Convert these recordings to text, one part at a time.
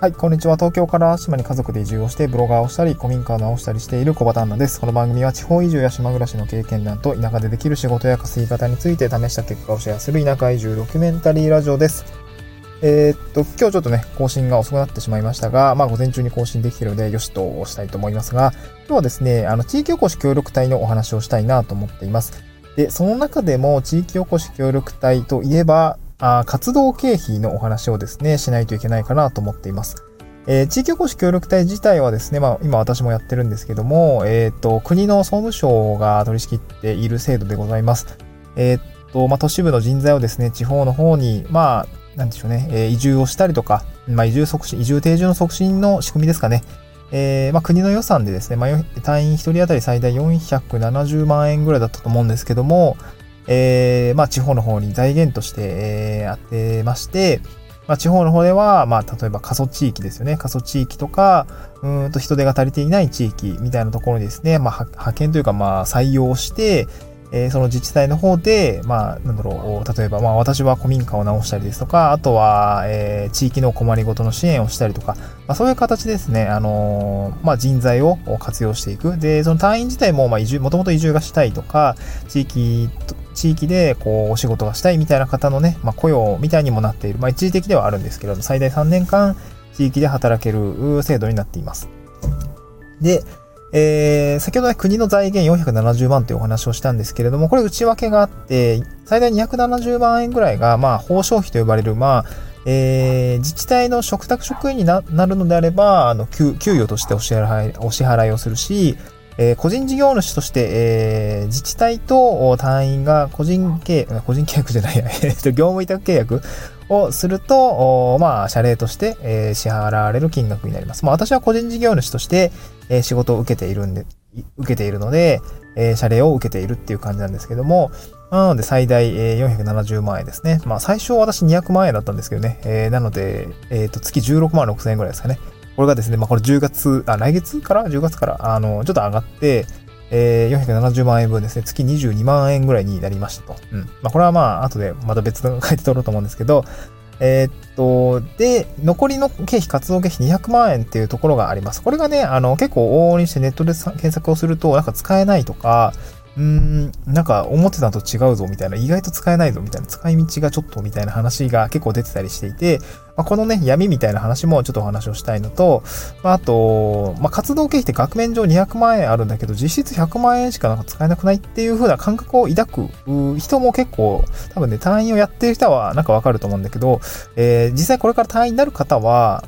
はい、こんにちは。東京から島に家族で移住をして、ブロガーをしたり、古民家を直したりしている小畑アンナです。この番組は地方移住や島暮らしの経験談と田舎でできる仕事や稼ぎ方について試した結果をシェアする田舎移住ドキュメンタリーラジオです。えー、っと、今日ちょっとね、更新が遅くなってしまいましたが、まあ午前中に更新できているので、よしとしたいと思いますが、今日はですね、あの、地域おこし協力隊のお話をしたいなと思っています。で、その中でも地域おこし協力隊といえば、活動経費のお話をですね、しないといけないかなと思っています。えー、地域おこし協力隊自体はですね、まあ、今私もやってるんですけども、えっ、ー、と、国の総務省が取り仕切っている制度でございます。えっ、ー、と、まあ、都市部の人材をですね、地方の方に、まあ、なんでしょうね、え移住をしたりとか、まあ、移住促進、移住定住の促進の仕組みですかね。え、まあ、国の予算でですね、まあ、隊員1人当たり最大470万円ぐらいだったと思うんですけども、えー、まあ、地方の方に財源として、えー、当てまして、まあ、地方の方では、まあ、例えば過疎地域ですよね。過疎地域とか、うんと人手が足りていない地域みたいなところにですね、まあ、派遣というか、まあ、採用して、えー、その自治体の方で、まあ、なんだろう、例えば、まあ、私は古民家を直したりですとか、あとは、えー、地域の困りごとの支援をしたりとか、まあ、そういう形ですね、あのー、まあ、人材を活用していく。で、その隊員自体も、まあ、移住、もともと移住がしたいとか、地域地域でこうお仕事がしたいみたいな方のね、まあ、雇用みたいにもなっている、まあ、一時的ではあるんですけれども、最大3年間地域で働ける制度になっています。で、えー、先ほどね、国の財源470万というお話をしたんですけれども、これ内訳があって、最大270万円ぐらいが、まあ、報奨費と呼ばれる、まあ、えー、自治体の嘱託職員になるのであれば、あの給、給与としてお支払い、お支払いをするし、えー、個人事業主として、えー、自治体と隊員が個人契約、個人契約じゃない、えっと、業務委託契約をすると、まあ、謝礼として、えー、支払われる金額になります。まあ、私は個人事業主として、えー、仕事を受けているんで、受けているので、えー、謝礼を受けているっていう感じなんですけども、なので最大、えー、470万円ですね。まあ最初私200万円だったんですけどね。えー、なので、えっ、ー、と月16万6千円ぐらいですかね。これがですね、まあこれ10月、あ、来月から ?10 月から、あの、ちょっと上がって、えー、470万円分ですね、月22万円ぐらいになりましたと。うん。まあこれはまあ後でまた別の書いて取ろうと思うんですけど、えー、っと、で、残りの経費、活動経費200万円っていうところがあります。これがね、あの、結構往々にしてネットで検索をすると、なんか使えないとか、うーん、なんか思ってたと違うぞみたいな、意外と使えないぞみたいな、使い道がちょっとみたいな話が結構出てたりしていて、まあ、このね、闇みたいな話もちょっとお話をしたいのと、まあ、あと、まあ、活動経費って額面上200万円あるんだけど、実質100万円しかなんか使えなくないっていう風な感覚を抱く人も結構、多分ね、単位をやってる人はなんかわかると思うんだけど、えー、実際これから単位になる方は、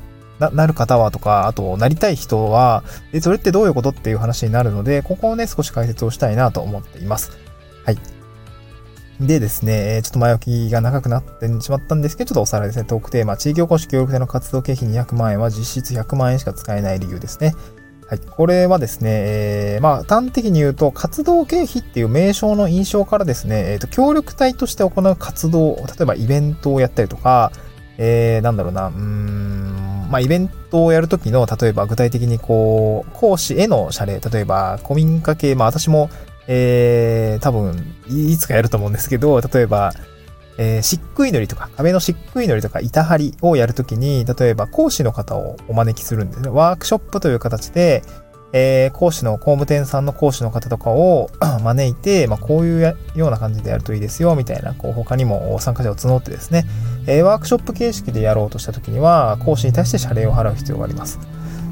な、る方はとか、あと、なりたい人は、え、それってどういうことっていう話になるので、ここをね、少し解説をしたいなと思っています。はい。でですね、ちょっと前置きが長くなってしまったんですけど、ちょっとおさらいですね。トークテーマ、地域おこし協力隊の活動経費200万円は実質100万円しか使えない理由ですね。はい。これはですね、えー、まあ、端的に言うと、活動経費っていう名称の印象からですね、えっ、ー、と、協力隊として行う活動、例えばイベントをやったりとか、えー、なんだろうな、うーん、まあ、イベントをやるときの、例えば具体的にこう、講師への謝礼、例えば古民家系、まあ私も、えー、多分、いつかやると思うんですけど、例えば、えー、漆喰塗りとか、壁の漆喰塗りとか、板張りをやるときに、例えば講師の方をお招きするんですね。ワークショップという形で、えー、講師の、工務店さんの講師の方とかを 招いて、まあ、こういうような感じでやるといいですよ、みたいな、こう、他にも参加者を募ってですね、えー、ワークショップ形式でやろうとした時には、講師に対して謝礼を払う必要があります。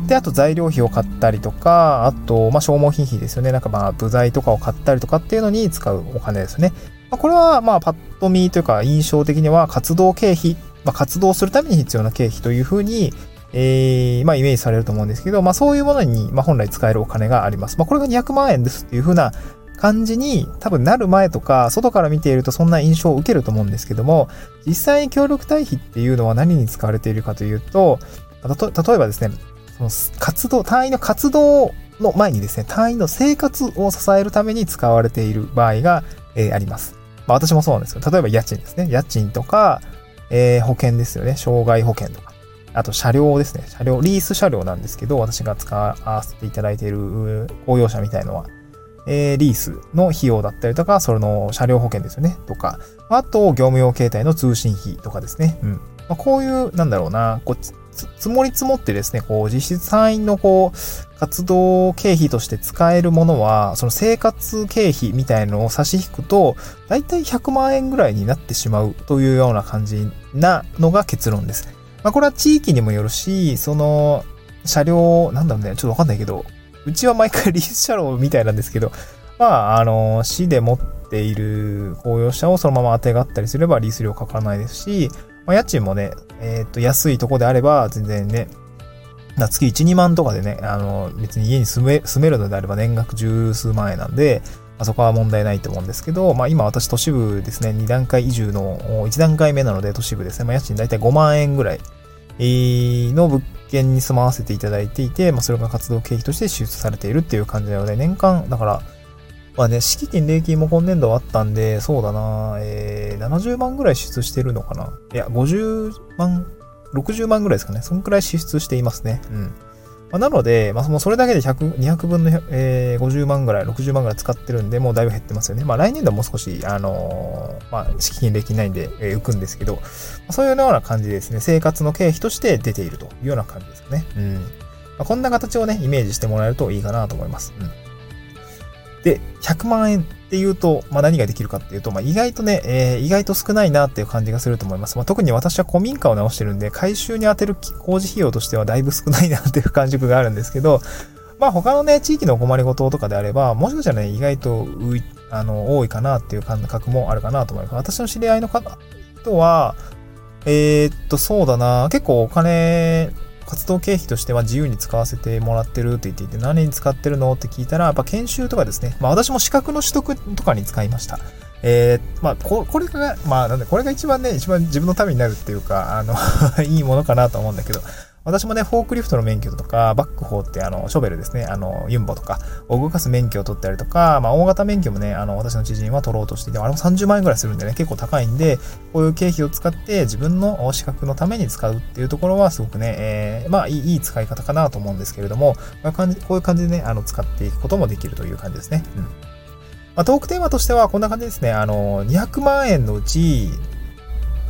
で、あと材料費を買ったりとか、あと、まあ、消耗品費ですよね。なんかまあ、部材とかを買ったりとかっていうのに使うお金ですね。まあ、これは、まあ、パッと見というか、印象的には活動経費、まあ、活動するために必要な経費というふうに、えー、まあ、イメージされると思うんですけど、まあ、そういうものに、まあ、本来使えるお金があります。まあ、これが200万円ですっていう風な感じに多分なる前とか、外から見ているとそんな印象を受けると思うんですけども、実際に協力対比っていうのは何に使われているかというと、例えばですね、その活動、単位の活動の前にですね、単位の生活を支えるために使われている場合が、えー、あります。まあ、私もそうなんですよ。例えば家賃ですね。家賃とか、えー、保険ですよね。障害保険とか。あと車両ですね。車両、リース車両なんですけど、私が使わせていただいている公用車みたいのは、えー、リースの費用だったりとか、それの車両保険ですよね。とか、あと、業務用携帯の通信費とかですね。うん。まあ、こういう、なんだろうな、こう、積もり積もってですね、こう、実質単位のこう、活動経費として使えるものは、その生活経費みたいのを差し引くと、だいたい100万円ぐらいになってしまうというような感じなのが結論ですね。まあ、これは地域にもよるし、その、車両、なんだろうね、ちょっとわかんないけど、うちは毎回リース車両みたいなんですけど、まあ、あの、市で持っている公用車をそのまま当てがったりすればリース料かからないですし、まあ、家賃もね、えっ、と、安いとこであれば全然ね、月1、2万とかでね、あの、別に家に住め、住めるのであれば年額十数万円なんで、あ、そこは問題ないと思うんですけど、まあ今私都市部ですね、2段階移住の1段階目なので都市部ですね、まあ家賃だいたい5万円ぐらいの物件に住まわせていただいていて、まあそれが活動経費として支出されているっていう感じなので、年間、だから、まあね、敷金、礼金も今年度あったんで、そうだな、えー、70万ぐらい支出してるのかな。いや、50万、60万ぐらいですかね。そんくらい支出していますね。うん。まあ、なので、まあ、もうそれだけで100、200分の、えー、50万ぐらい、60万ぐらい使ってるんで、もうだいぶ減ってますよね。まあ来年度はもう少し、あのー、まあ、資金、できないんで、えー、浮くんですけど、まあ、そういうような感じですね、生活の経費として出ているというような感じですかね。うん。まあ、こんな形をね、イメージしてもらえるといいかなと思います。うん。で、100万円っていうと、まあ、何ができるかっていうと、まあ、意外とね、えー、意外と少ないなっていう感じがすると思います。まあ、特に私は古民家を直してるんで、改修に充てる工事費用としてはだいぶ少ないなっていう感触があるんですけど、まあ、他のね、地域のお困りごととかであれば、もしかしたらね、意外とあの、多いかなっていう感覚もあるかなと思います。私の知り合いの方とは、えー、っと、そうだな、結構お金、活動経費としては自由に使わせてもらってるって言っていて、何に使ってるの？って聞いたら、やっぱ研修とかですね。まあ私も資格の取得とかに使いました。えー、まあこ、これが、まあなんで、これが一番ね、一番自分のためになるっていうか、あの いいものかなと思うんだけど、私もね、フォークリフトの免許とか、バックホーってあの、ショベルですね、あの、ユンボとかを動かす免許を取ったりとか、まあ、大型免許もね、あの、私の知人は取ろうとしていて、あれも30万円ぐらいするんでね、結構高いんで、こういう経費を使って自分の資格のために使うっていうところはすごくね、えー、まあ、いい、いい使い方かなと思うんですけれども、まあ、こういう感じでね、あの、使っていくこともできるという感じですね。うん。まあ、トークテーマとしてはこんな感じですね。あの、200万円のうち、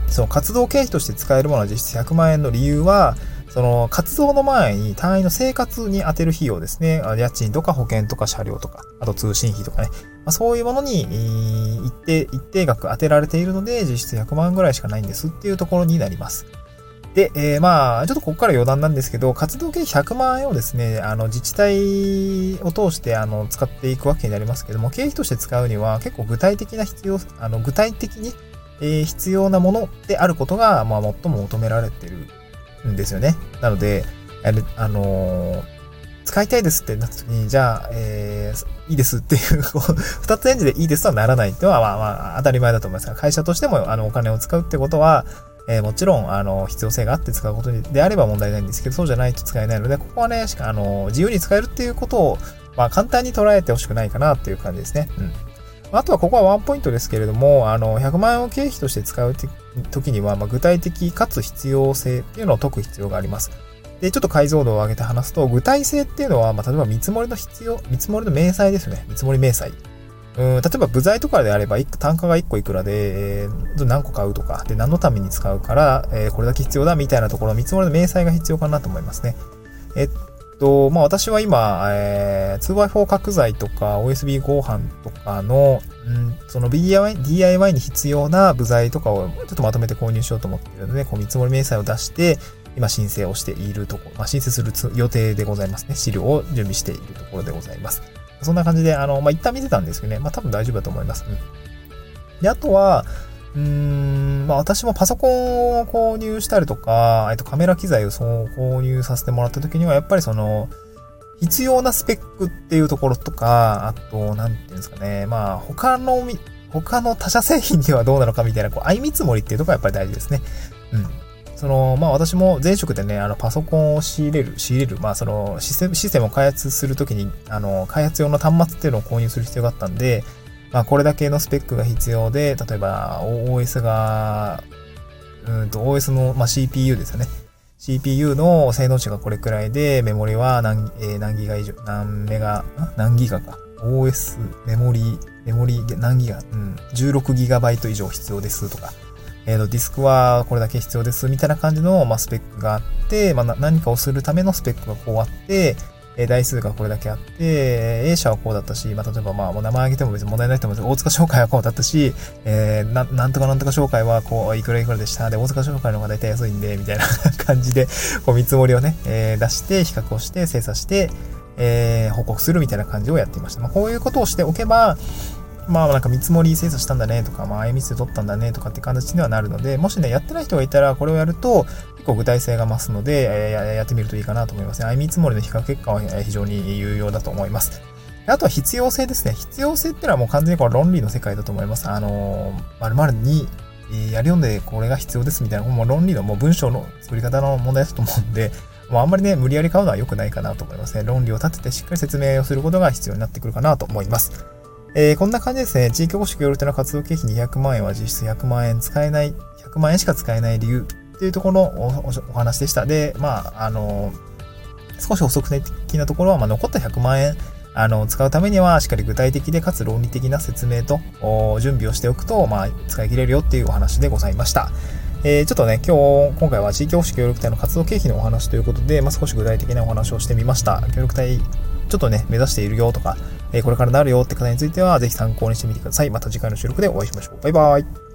その活動経費として使えるものは実質100万円の理由は、その活動の前に単位の生活に充てる費用ですね。家賃とか保険とか車両とか、あと通信費とかね。まあ、そういうものに一定、一定額当てられているので、実質100万ぐらいしかないんですっていうところになります。で、えー、まあ、ちょっとここから余談なんですけど、活動経費100万円をですね、あの、自治体を通して、あの、使っていくわけになりますけども、経費として使うには結構具体的な必要、あの、具体的に、えー、必要なものであることが、まあ、最も求められているんですよね。なので、あの、使いたいですってなった時に、じゃあ、えー、いいですっていう、二つ返事でいいですとはならないっていうのは、まあまあ、当たり前だと思いますが、会社としても、あの、お金を使うってことは、えー、もちろん、あの、必要性があって使うことであれば問題ないんですけど、そうじゃないと使えないので、ここはね、しか、あの、自由に使えるっていうことを、まあ、簡単に捉えてほしくないかなっていう感じですね。うん。あとはここはワンポイントですけれども、あの、100万円を経費として使う時には、まあ、具体的かつ必要性っていうのを解く必要があります。で、ちょっと解像度を上げて話すと、具体性っていうのは、まあ、例えば見積もりの必要、見積もりの明細ですね。見積もり明細。うん、例えば部材とかであれば、単価が1個いくらで、えー、何個買うとか、で、何のために使うから、えー、これだけ必要だみたいなところ、見積もりの明細が必要かなと思いますね。えっと、まあ私は今、えー、2x4 角材とか OSB 合板とかの、うん、その DIY, DIY に必要な部材とかをちょっとまとめて購入しようと思っているので、こう見積もり明細を出して、今申請をしているところ、まあ、申請する予定でございますね。資料を準備しているところでございます。そんな感じで、あの、まあ、一旦見てたんですけどね、まあ、多分大丈夫だと思います。うん。で、あとは、うーん、まあ私もパソコンを購入したりとか、えっとカメラ機材をそう購入させてもらった時には、やっぱりその、必要なスペックっていうところとか、あと、なんていうんですかね、まあ他の、他の他社製品にはどうなのかみたいな、こう、相見積もりっていうところがやっぱり大事ですね。うん。その、まあ私も前職でね、あの、パソコンを仕入れる、仕入れる、まあそのシステム、システムを開発するときに、あの、開発用の端末っていうのを購入する必要があったんで、まあ、これだけのスペックが必要で、例えば OS が、うんと OS の、まあ、CPU ですよね。CPU の性能値がこれくらいで、メモリは何、えー、何ギガ以上、何メガ、何ギガか。OS、メモリ、メモリ、何ギガ、うん、16ギガバイト以上必要ですとか。えっ、と、ディスクはこれだけ必要です、みたいな感じの、まあ、スペックがあって、まあ、何かをするためのスペックがこうあって、え台数がこれだけあって、A 社はこうだったし、まあ、例えばまあ、もう名前挙げても別に問題ないと思うんですけど大塚商会はこうだったし、えー、ななんとかなんとか商会はこう、いくらいくらでした。で、大塚商会の方が大体安いんで、みたいな 感じで、こう見積もりをね、えー、出して、比較をして、精査して、えー、報告するみたいな感じをやっていました。まあ、こういうことをしておけば、まあなんか見積もり精査したんだねとか、まあ IMS で取ったんだねとかって形にはなるので、もしね、やってない人がいたらこれをやると結構具体性が増すので、えー、やってみるといいかなと思いますね。見積もりの比較結果は非常に有用だと思います。あとは必要性ですね。必要性っていうのはもう完全にこの論理の世界だと思います。あのー、〇〇にやり読んでこれが必要ですみたいな、もう論理のもう文章の作り方の問題だと思うんで、もうあんまりね、無理やり買うのは良くないかなと思いますね。論理を立ててしっかり説明をすることが必要になってくるかなと思います。えー、こんな感じですね。地域保守協力隊の活動経費200万円は実質100万円使えない、100万円しか使えない理由っていうところのお話でした。で、まあ、あの少し補足的なところは、まあ、残った100万円、あの、使うためには、しっかり具体的でかつ論理的な説明と、準備をしておくと、まあ、使い切れるよっていうお話でございました。えー、ちょっとね、今日、今回は地域保守協力隊の活動経費のお話ということで、まあ、少し具体的なお話をしてみました。協力隊、ちょっとね、目指しているよとか、え、これからなるよって方については、ぜひ参考にしてみてください。また次回の収録でお会いしましょう。バイバイ。